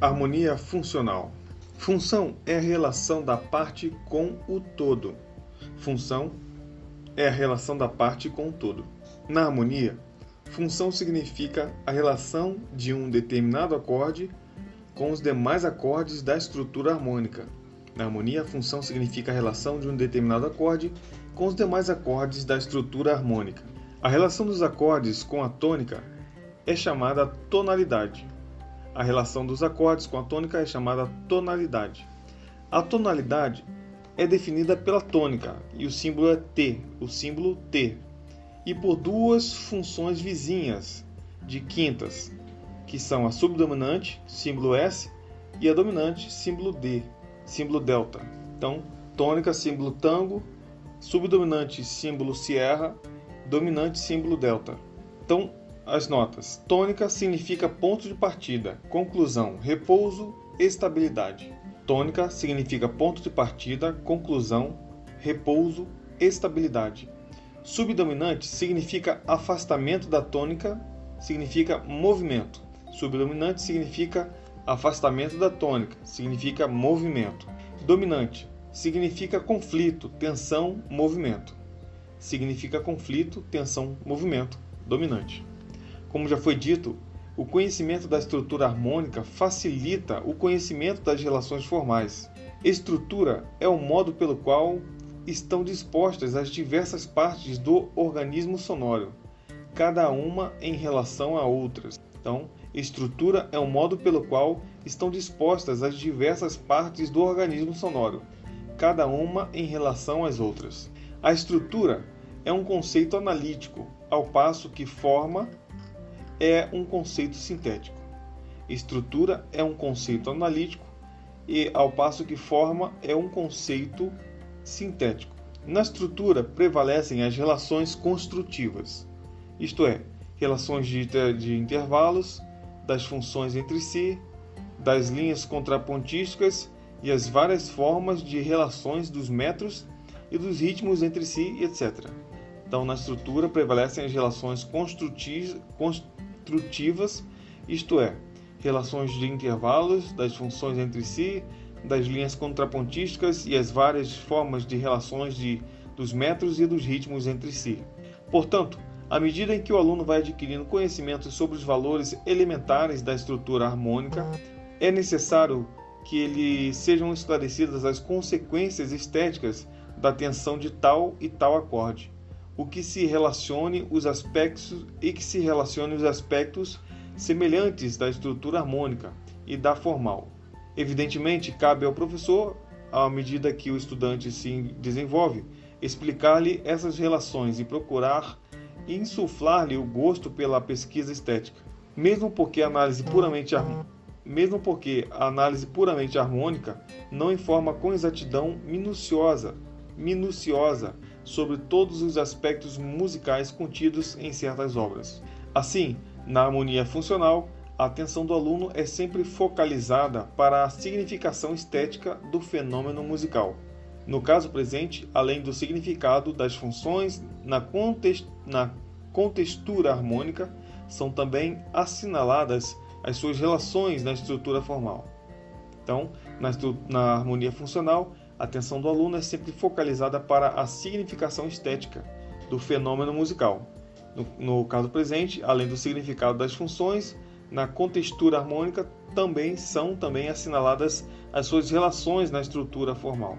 Harmonia funcional. Função é a relação da parte com o todo. Função é a relação da parte com o todo. Na harmonia, função significa a relação de um determinado acorde com os demais acordes da estrutura harmônica. Na harmonia, função significa a relação de um determinado acorde com os demais acordes da estrutura harmônica. A relação dos acordes com a tônica é chamada tonalidade. A relação dos acordes com a tônica é chamada tonalidade. A tonalidade é definida pela tônica e o símbolo é T, o símbolo T, e por duas funções vizinhas de quintas, que são a subdominante, símbolo S, e a dominante, símbolo D, símbolo delta. Então, tônica, símbolo tango, subdominante, símbolo sierra, dominante, símbolo delta. Então, as notas. Tônica significa ponto de partida, conclusão, repouso, estabilidade. Tônica significa ponto de partida, conclusão, repouso, estabilidade. Subdominante significa afastamento da tônica, significa movimento. Subdominante significa afastamento da tônica, significa movimento. Dominante significa conflito, tensão, movimento. Significa conflito, tensão, movimento. Dominante. Como já foi dito, o conhecimento da estrutura harmônica facilita o conhecimento das relações formais. Estrutura é o modo pelo qual estão dispostas as diversas partes do organismo sonoro, cada uma em relação a outras. Então, estrutura é o modo pelo qual estão dispostas as diversas partes do organismo sonoro, cada uma em relação às outras. A estrutura é um conceito analítico, ao passo que forma é um conceito sintético. Estrutura é um conceito analítico e ao passo que forma é um conceito sintético. Na estrutura prevalecem as relações construtivas, isto é, relações de, de intervalos, das funções entre si, das linhas contrapontísticas e as várias formas de relações dos metros e dos ritmos entre si, etc. Então, na estrutura prevalecem as relações construtivas, construtivas, isto é, relações de intervalos das funções entre si, das linhas contrapontísticas e as várias formas de relações de, dos metros e dos ritmos entre si. Portanto, à medida em que o aluno vai adquirindo conhecimentos sobre os valores elementares da estrutura harmônica, é necessário que ele sejam esclarecidas as consequências estéticas da tensão de tal e tal acorde o que se relacione os aspectos e que se relacione os aspectos semelhantes da estrutura harmônica e da formal. Evidentemente, cabe ao professor, à medida que o estudante se desenvolve, explicar-lhe essas relações e procurar insuflar-lhe o gosto pela pesquisa estética. Mesmo porque a análise puramente mesmo porque a análise puramente harmônica não informa com exatidão minuciosa, minuciosa sobre todos os aspectos musicais contidos em certas obras. Assim, na harmonia funcional, a atenção do aluno é sempre focalizada para a significação estética do fenômeno musical. No caso presente, além do significado das funções na, contextura, na contextura harmônica, são também assinaladas as suas relações na estrutura formal. Então, na, na harmonia funcional, a atenção do aluno é sempre focalizada para a significação estética do fenômeno musical. No, no, caso presente, além do significado das funções, na contextura harmônica também são também assinaladas as suas relações na estrutura formal.